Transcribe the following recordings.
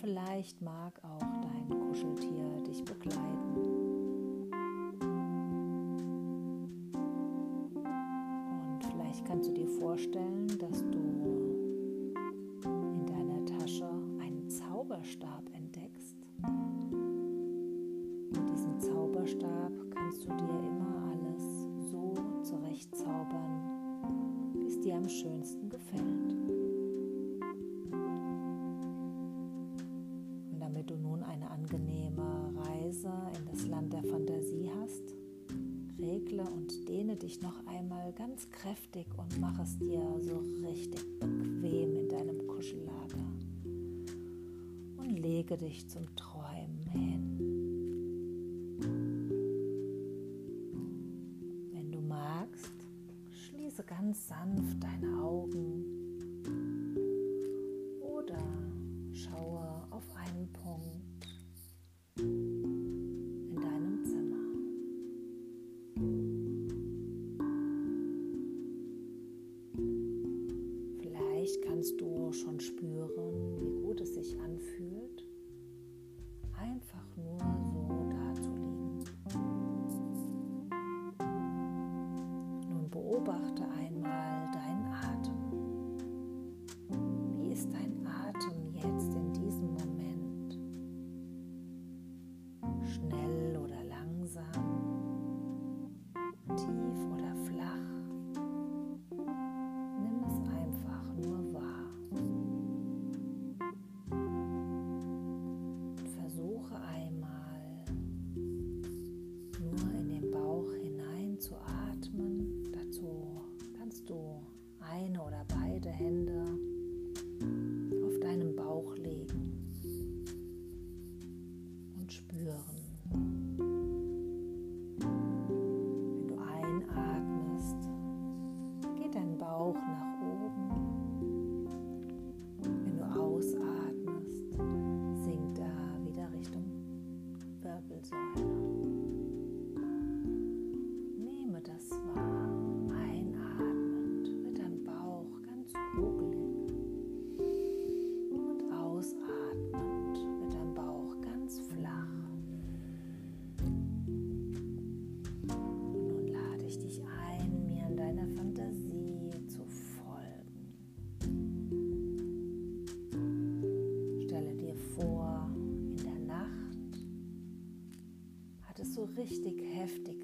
vielleicht mag auch dein Kuscheltier dich begleiten. Und vielleicht kannst du dir vorstellen, ganz kräftig und mach es dir so richtig bequem in deinem Kuschellager. Und lege dich zum Träumen hin. Wenn du magst, schließe ganz sanft deine Augen. Oder schaue auf einen Punkt. beobachte einmal dein Lord. richtig heftig,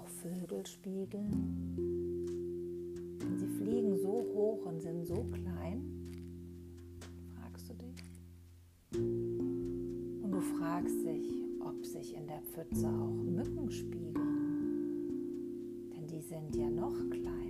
auch Vögel spiegeln? Denn sie fliegen so hoch und sind so klein, fragst du dich? Und du fragst dich, ob sich in der Pfütze auch Mücken spiegeln. Denn die sind ja noch kleiner.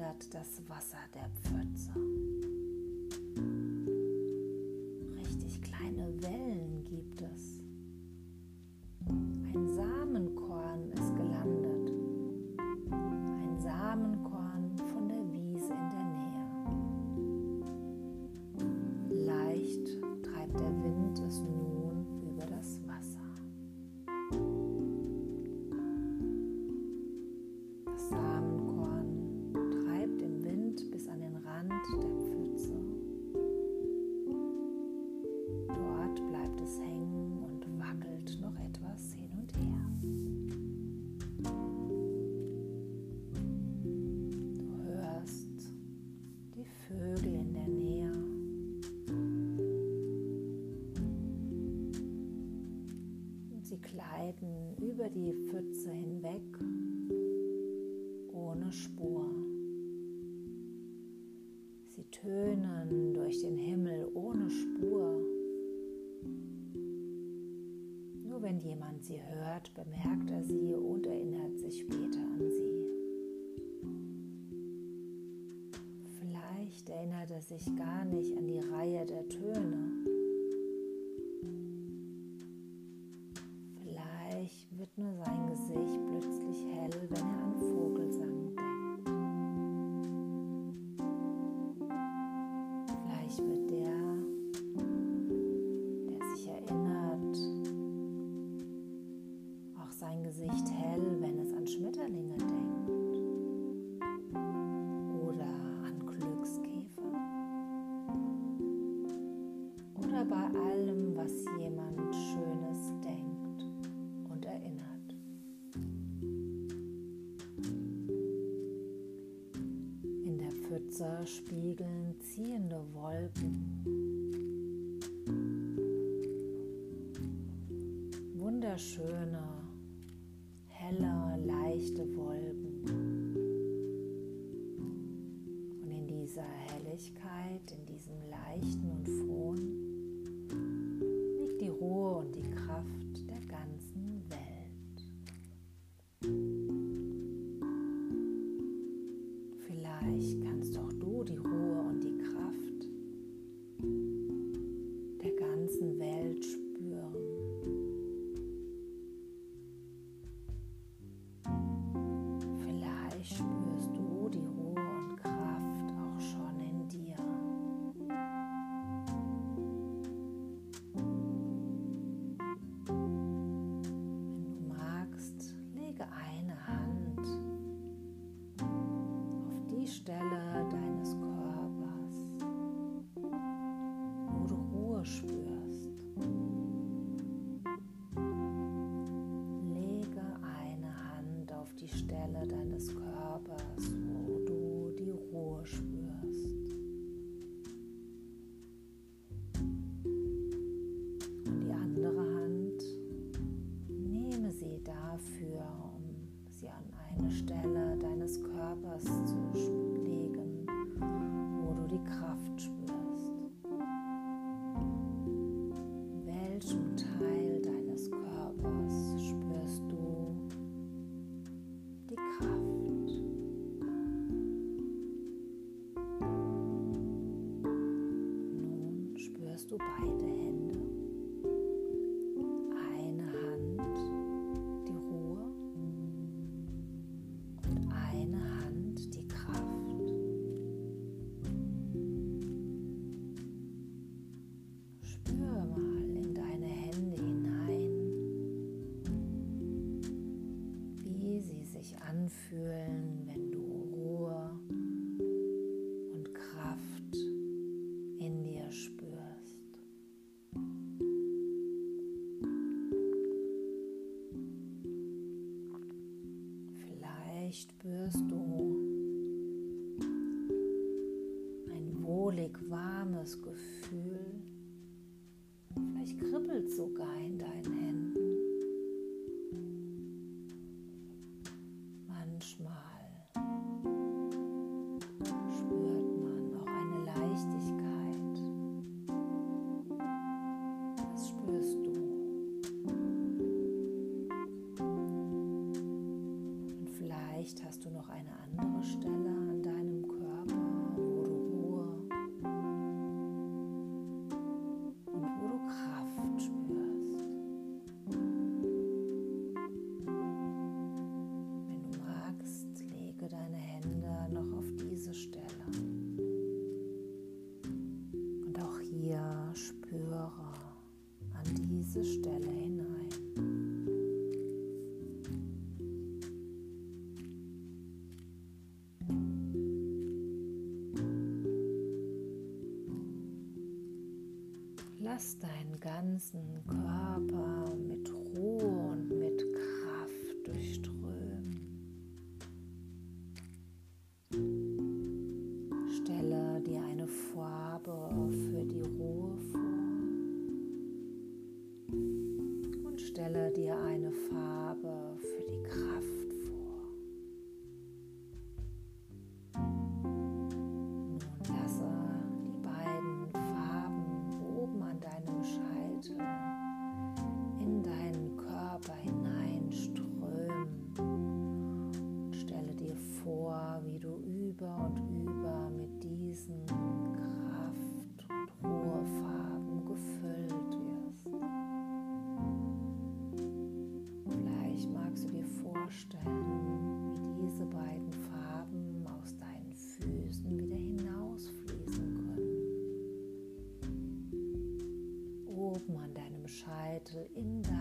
Erzittert das Wasser der Pfütze. Gleiten über die Pfütze hinweg ohne Spur. Sie tönen durch den Himmel ohne Spur. Nur wenn jemand sie hört, bemerkt er sie und erinnert sich später an sie. Vielleicht erinnert er sich gar nicht an die Reihe der Töne. Nur sein Gesicht plötzlich hell, wenn er an Vogelsang denkt. Vielleicht wird der, der sich erinnert, auch sein Gesicht hell, wenn es an Schmetterlinge denkt. Oder an Glückskäfer. Oder bei allem, was jemand Schönes Wasser spiegeln ziehende Wolken. Wunderschöne, helle, leichte Wolken. Und in dieser Helligkeit, in diesem leichten und frohen, liegt die Ruhe und die Kraft In wohlig warmes Gefühl. Vielleicht kribbelt sogar in deinen Händen. Manchmal spürt man auch eine Leichtigkeit. Das spürst du. Und vielleicht hast du noch eine andere Stelle Lass deinen ganzen Körper mit Ruhe und mit Kraft durchströmen. Stelle dir eine Farbe für die Ruhe vor und stelle dir eine Farbe für die Kraft. in that.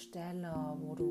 Stelle, wo du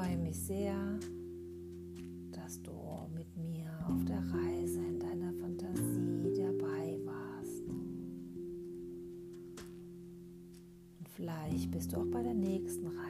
freue mich sehr, dass du mit mir auf der Reise in deiner Fantasie dabei warst. Und vielleicht bist du auch bei der nächsten Reise